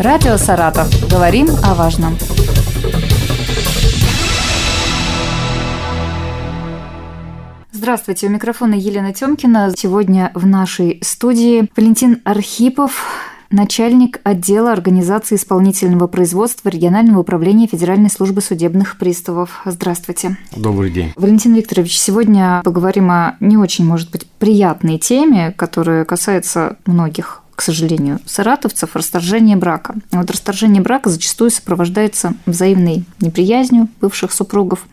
Радио «Саратов». Говорим о важном. Здравствуйте, у микрофона Елена Тёмкина. Сегодня в нашей студии Валентин Архипов, начальник отдела организации исполнительного производства регионального управления Федеральной службы судебных приставов. Здравствуйте. Добрый день. Валентин Викторович, сегодня поговорим о не очень, может быть, приятной теме, которая касается многих к сожалению, саратовцев расторжение брака. Вот расторжение брака зачастую сопровождается взаимной неприязнью бывших супругов.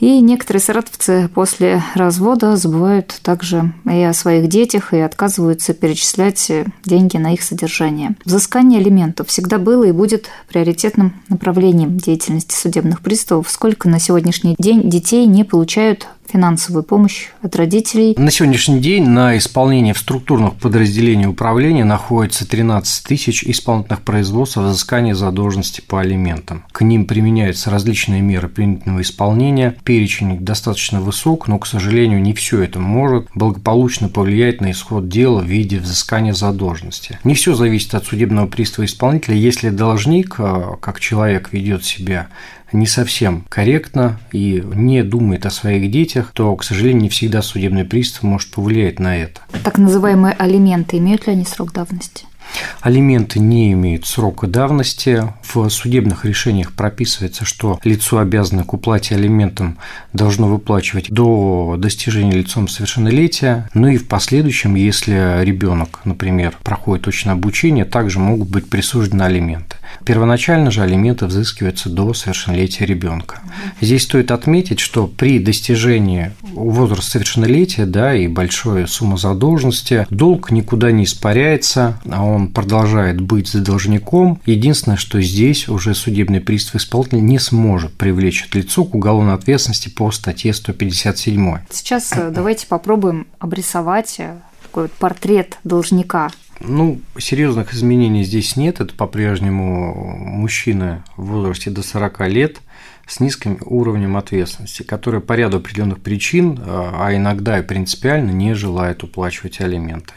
И некоторые саратовцы после развода забывают также и о своих детях и отказываются перечислять деньги на их содержание. Взыскание алиментов всегда было и будет приоритетным направлением деятельности судебных приставов. Сколько на сегодняшний день детей не получают финансовую помощь от родителей. На сегодняшний день на исполнение в структурных подразделениях управления находится 13 тысяч исполнительных производств о взыскании задолженности по алиментам. К ним применяются различные меры принудительного исполнения. Перечень достаточно высок, но, к сожалению, не все это может благополучно повлиять на исход дела в виде взыскания задолженности. Не все зависит от судебного пристава исполнителя. Если должник, а, как человек ведет себя не совсем корректно и не думает о своих детях, то, к сожалению, не всегда судебный пристав может повлиять на это. Так называемые алименты имеют ли они срок давности? Алименты не имеют срока давности. В судебных решениях прописывается, что лицо, обязанное к уплате алиментам, должно выплачивать до достижения лицом совершеннолетия. Ну и в последующем, если ребенок, например, проходит точное обучение, также могут быть присуждены алименты. Первоначально же алименты взыскиваются до совершеннолетия ребенка. Здесь стоит отметить, что при достижении возраста совершеннолетия да, и большой суммы задолженности долг никуда не испаряется, а он продолжает быть за должником. Единственное, что здесь уже судебный пристав исполнитель не сможет привлечь это лицо к уголовной ответственности по статье 157. Сейчас э, давайте попробуем обрисовать э, такой вот портрет должника ну, серьезных изменений здесь нет. Это по-прежнему мужчина в возрасте до 40 лет с низким уровнем ответственности, который по ряду определенных причин, а иногда и принципиально не желает уплачивать алименты.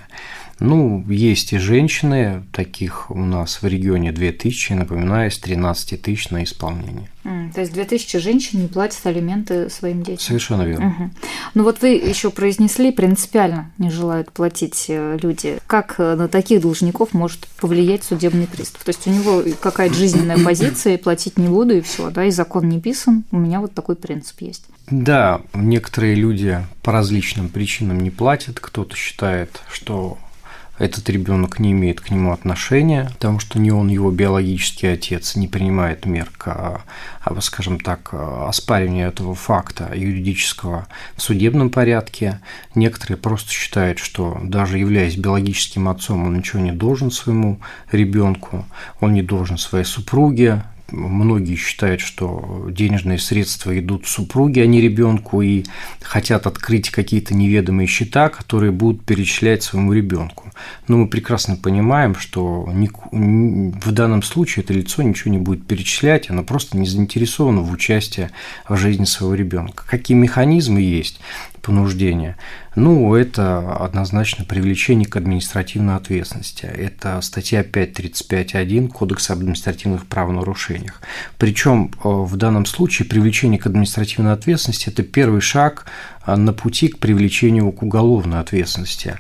Ну, есть и женщины, таких у нас в регионе 2000, напоминаю, с 13 тысяч на исполнение. Mm, то есть 2000 женщин не платят алименты своим детям? Совершенно верно. Угу. Ну вот вы еще произнесли, принципиально не желают платить э, люди. Как э, на таких должников может повлиять судебный пристав? То есть у него какая-то жизненная позиция, платить не буду, и все, да, и закон не писан. У меня вот такой принцип есть. Да, некоторые люди по различным причинам не платят. Кто-то считает, что этот ребенок не имеет к нему отношения, потому что не он его биологический отец, не принимает мер к, а, скажем так, оспариванию этого факта юридического в судебном порядке. Некоторые просто считают, что даже являясь биологическим отцом, он ничего не должен своему ребенку, он не должен своей супруге, многие считают, что денежные средства идут супруге, а не ребенку, и хотят открыть какие-то неведомые счета, которые будут перечислять своему ребенку. Но мы прекрасно понимаем, что в данном случае это лицо ничего не будет перечислять, оно просто не заинтересовано в участии в жизни своего ребенка. Какие механизмы есть? Понуждения. Ну, это однозначно привлечение к административной ответственности. Это статья 5.35.1 Кодекса об административных правонарушениях. Причем э, в данном случае привлечение к административной ответственности – это первый шаг э, на пути к привлечению к уголовной ответственности.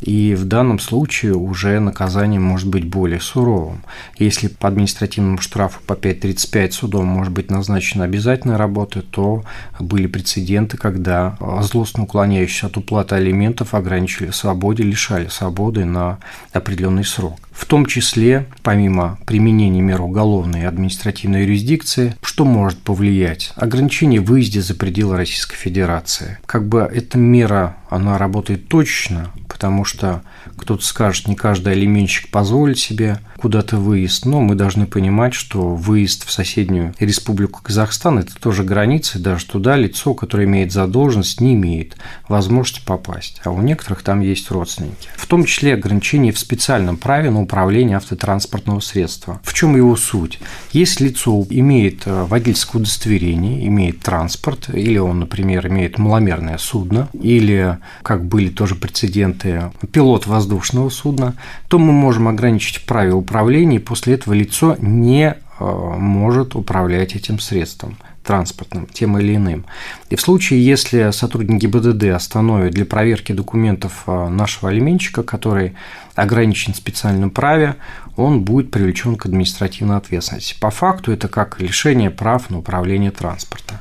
И в данном случае уже наказание может быть более суровым. Если по административному штрафу по 5.35 судом может быть назначена обязательная работа, то были прецеденты, когда злостно уклоняющиеся от уплаты алиментов ограничили свободе, лишали свободы на определенный срок. В том числе, помимо применения мер уголовной и административной юрисдикции, что может повлиять? Ограничение в выезде за пределы Российской Федерации. Как бы эта мера, она работает точно, потому что кто-то скажет, не каждый алименщик позволит себе куда-то выезд, но мы должны понимать, что выезд в соседнюю республику Казахстан – это тоже границы, даже туда лицо, которое имеет задолженность, не имеет возможности попасть, а у некоторых там есть родственники. В том числе ограничения в специальном праве на управление автотранспортного средства. В чем его суть? Если лицо имеет э, водительское удостоверение, имеет транспорт, или он, например, имеет маломерное судно, или, как были тоже прецеденты, ты пилот воздушного судна, то мы можем ограничить правила управления, и после этого лицо не может управлять этим средством транспортным, тем или иным. И в случае, если сотрудники БДД остановят для проверки документов э, нашего алименщика, который ограничен в специальном праве, он будет привлечен к административной ответственности. По факту это как лишение прав на управление транспорта.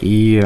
И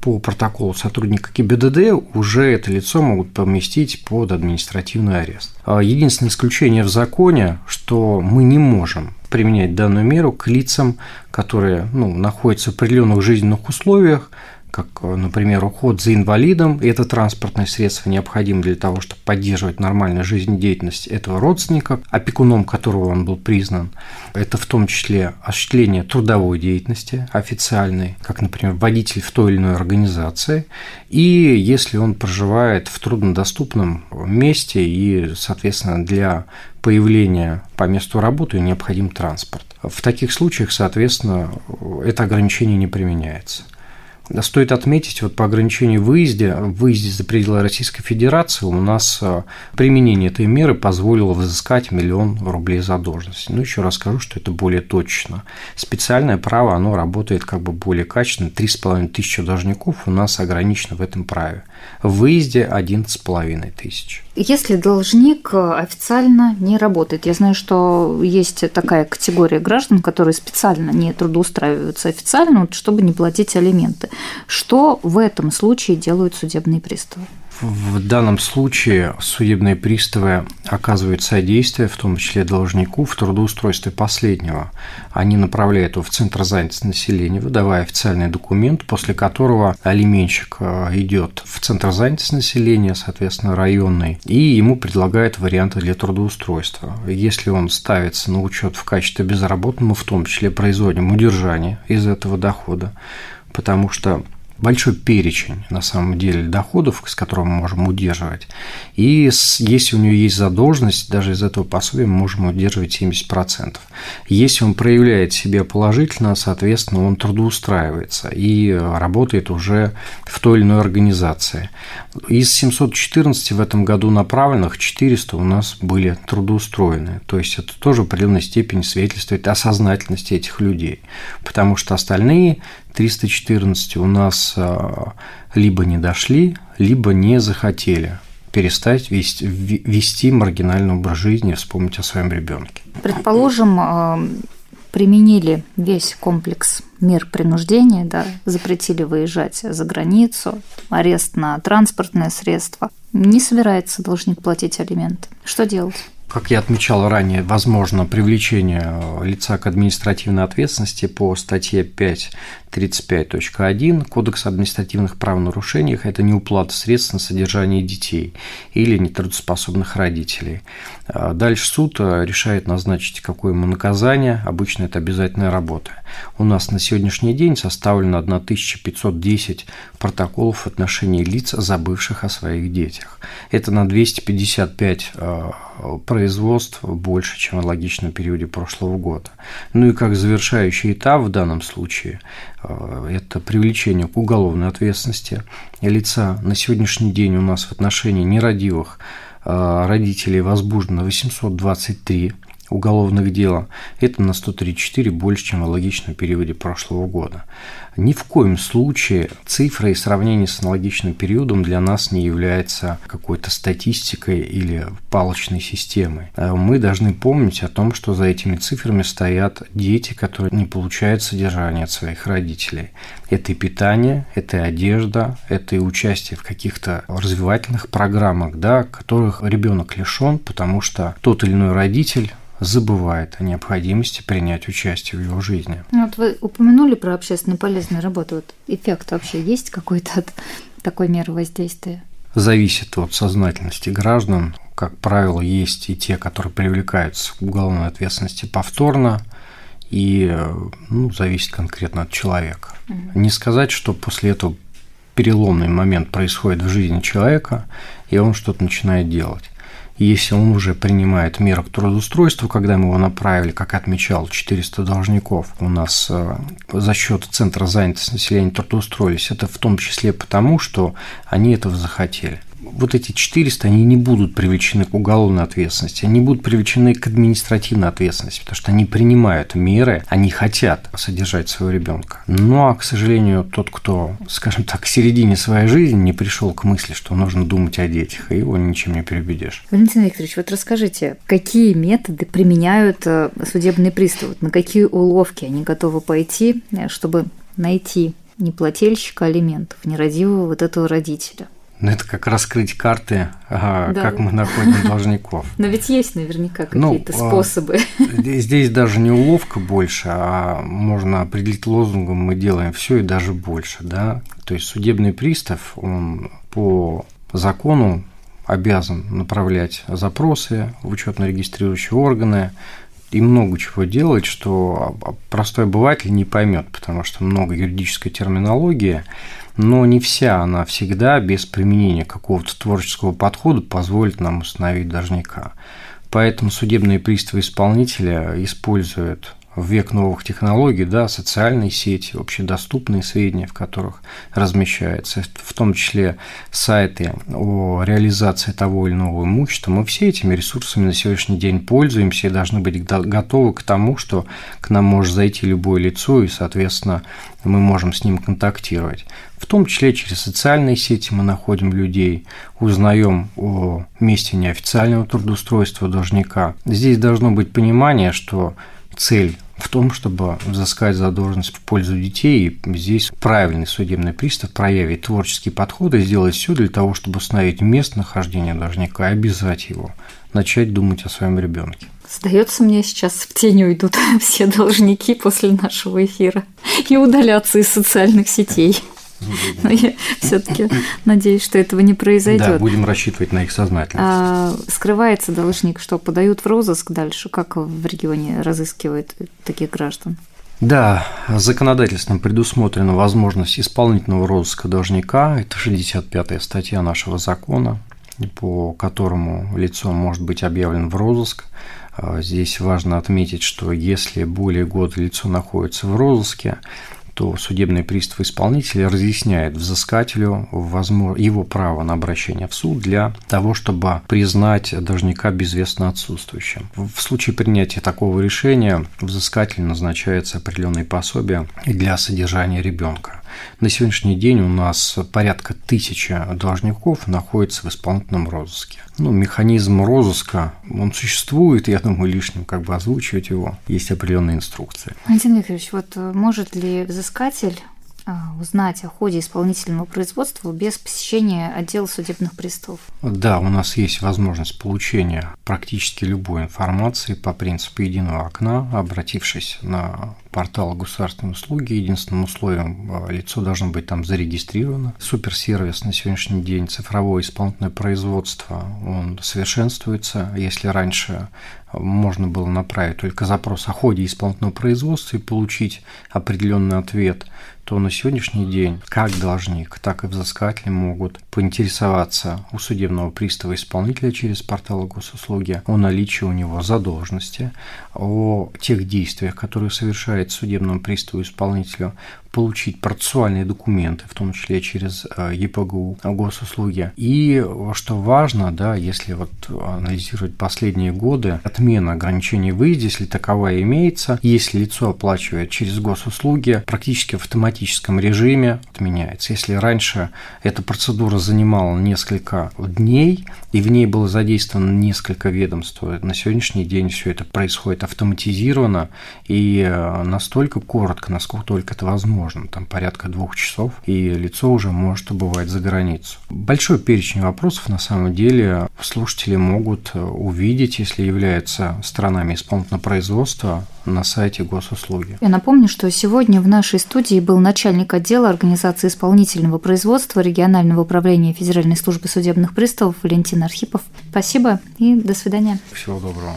по протоколу сотрудника ГИБДД уже это лицо могут поместить под административный арест. А единственное исключение в законе, что мы не можем применять данную меру к лицам, которые ну, находятся в определенных жизненных условиях, как, например, уход за инвалидом, и это транспортное средство необходимо для того, чтобы поддерживать нормальную жизнедеятельность этого родственника, опекуном которого он был признан. Это в том числе осуществление трудовой деятельности официальной, как, например, водитель в той или иной организации, и если он проживает в труднодоступном месте и, соответственно, для появления по месту работы необходим транспорт. В таких случаях, соответственно, это ограничение не применяется. Стоит отметить, вот по ограничению выезде, выезде за пределы Российской Федерации у нас э, применение этой меры позволило взыскать миллион рублей задолженности. Ну, еще раз скажу, что это более точно. Специальное право, оно работает как бы более качественно. 3,5 тысячи должников у нас ограничено в этом праве. В выезде 11,5 тысяч. Если должник официально не работает, я знаю, что есть такая категория граждан, которые специально не трудоустраиваются официально, чтобы не платить алименты. Что в этом случае делают судебные приставы? В данном случае судебные приставы оказывают содействие, в том числе должнику, в трудоустройстве последнего. Они направляют его в Центр занятости населения, выдавая официальный документ, после которого алименщик э, идет в Центр занятости населения, соответственно, районный, и ему предлагают варианты для трудоустройства. Если он ставится на учет в качестве безработного, в том числе производим удержание из этого дохода, потому что большой перечень, на самом деле, доходов, с которым мы можем удерживать. И если у него есть задолженность, даже из этого пособия мы можем удерживать 70%. Если он проявляет себя положительно, соответственно, он трудоустраивается и работает уже в той или иной организации. Из 714 в этом году направленных 400 у нас были трудоустроены. То есть это тоже в определенной степени свидетельствует о сознательности этих людей. Потому что остальные 314 у нас а, либо не дошли, либо не захотели перестать вести, вести маргинальный образ жизни, вспомнить о своем ребенке. Предположим, а, применили весь комплекс мер принуждения, да, запретили выезжать за границу, арест на транспортное средство. Не собирается должник платить алименты. Что делать? Как я отмечал ранее, возможно привлечение лица к административной ответственности по статье 5.35.1 Кодекса административных правонарушений – это неуплата средств на содержание детей или нетрудоспособных родителей. А дальше суд решает назначить какое ему наказание, обычно это обязательная работа. У нас на сегодняшний день составлено 1510 протоколов в отношении лиц, забывших о своих детях. Это на 255 производств больше, чем в логичном периоде прошлого года. Ну и как завершающий этап в данном случае э, это привлечение к уголовной ответственности лица. На сегодняшний день у нас в отношении нерадивых э, родителей возбуждено 823 уголовных дела. Это на 134 больше, чем в аналогичном периоде прошлого года. Ни в коем случае цифра и сравнение с аналогичным периодом для нас не является какой-то статистикой или палочной системой. А мы должны помнить о том, что за этими цифрами стоят дети, которые не получают содержание от своих родителей. Это и питание, это и одежда, это и участие в каких-то развивательных программах, да, которых ребенок лишен, потому что тот или иной родитель забывает о необходимости принять участие в его жизни. Ну, вот вы упомянули про общественно полезную работу. Вот эффект вообще есть какой-то от такой меры воздействия? Зависит от сознательности граждан. Как правило, есть и те, которые привлекаются к уголовной ответственности повторно, и ну, зависит конкретно от человека. Угу. Не сказать, что после этого переломный момент происходит в жизни человека, и он что-то начинает делать если он уже принимает меры к трудоустройству, когда мы его направили, как отмечал, 400 должников у нас э, за счет Центра занятости населения трудоустроились, это в том числе потому, что они этого захотели. Вот эти 400, они не будут привлечены к уголовной ответственности, они будут привлечены к административной ответственности, потому что они принимают меры, они хотят содержать своего ребенка. Ну а, к сожалению, тот, кто, скажем так, к середине своей жизни не пришел к мысли, что нужно думать о детях, и его ничем не перебедешь. Валентин Викторович, вот расскажите, какие методы применяют э, судебные приставы, на какие уловки они готовы пойти, э, чтобы найти не плательщика алиментов, нерадивого вот этого родителя? Ну, это как раскрыть карты, да. как мы находим должников. Но ведь есть наверняка ну, какие-то ну, способы. Здесь даже не уловка больше, а можно определить лозунгом «мы делаем все и даже больше». Да? То есть судебный пристав, он по закону обязан направлять запросы в учетно-регистрирующие органы, и много чего делать, что простой обыватель не поймет, потому что много юридической терминологии, но не вся она всегда без применения какого-то творческого подхода позволит нам установить должника. Поэтому судебные приставы исполнителя используют в век новых технологий, да, социальные сети, общедоступные сведения, в которых размещается, в том числе сайты о реализации того или иного имущества, мы все этими ресурсами на сегодняшний день пользуемся и должны быть готовы к тому, что к нам может зайти любое лицо, и, соответственно, мы можем с ним контактировать. В том числе через социальные сети мы находим людей, узнаем о месте неофициального трудоустройства должника. Здесь должно быть понимание, что цель в том, чтобы взыскать задолженность в пользу детей. И здесь правильный судебный пристав проявит творческий подход и сделает все для того, чтобы установить место нахождения должника и обязать его начать думать о своем ребенке. Сдается мне сейчас в тень уйдут все должники после нашего эфира и удалятся из социальных сетей. Но я все-таки надеюсь, что этого не произойдет. Да, будем рассчитывать на их сознательность. А, скрывается должник, что подают в розыск дальше? Как в регионе разыскивают таких граждан? Да, законодательством предусмотрена возможность исполнительного розыска должника. Это 65-я статья нашего закона, по которому лицо может быть объявлено в розыск. А, здесь важно отметить, что если более года лицо находится в розыске, то судебный пристав исполнителя разъясняет взыскателю его право на обращение в суд для того, чтобы признать должника безвестно отсутствующим. В случае принятия такого решения взыскатель назначается определенные пособия для содержания ребенка. На сегодняшний день у нас порядка тысячи должников находится в исполнительном розыске. Ну, механизм розыска, он существует, я думаю, лишним как бы озвучивать его. Есть определенные инструкции. Валентин Викторович, вот э, может ли взыскатель а, узнать о ходе исполнительного производства без посещения отдела судебных приставов? Да, у нас есть возможность получения практически любой информации по принципу единого окна, обратившись на портал государственной услуги. Единственным условием а, лицо должно быть там зарегистрировано. Суперсервис на сегодняшний день цифровое исполнительное производство, он совершенствуется. Если раньше можно было направить только запрос о ходе исполнительного производства и получить определенный ответ, то на сегодняшний день как должник, так и взыскатели могут поинтересоваться у судебного пристава исполнителя через портал госуслуги о наличии у него задолженности, о тех действиях, которые совершает судебному приставу исполнителю, получить процессуальные документы, в том числе через э, ЕПГУ госуслуги. И что важно, да, если вот анализировать последние годы, отмена ограничений в выезде, если таковая имеется, если лицо оплачивает через госуслуги, практически в автоматическом режиме отменяется. Если раньше эта процедура занимала несколько дней, и в ней было задействовано несколько ведомств, на сегодняшний день все это происходит автоматизированно и э, настолько коротко, насколько только это возможно можно, там порядка двух часов, и лицо уже может убывать за границу. Большой перечень вопросов на самом деле слушатели могут э, увидеть, если являются странами исполнительного производства на сайте госуслуги. Я напомню, что сегодня в нашей студии был начальник отдела организации исполнительного производства регионального управления Федеральной службы судебных приставов Валентин Архипов. Спасибо и до свидания. Всего доброго.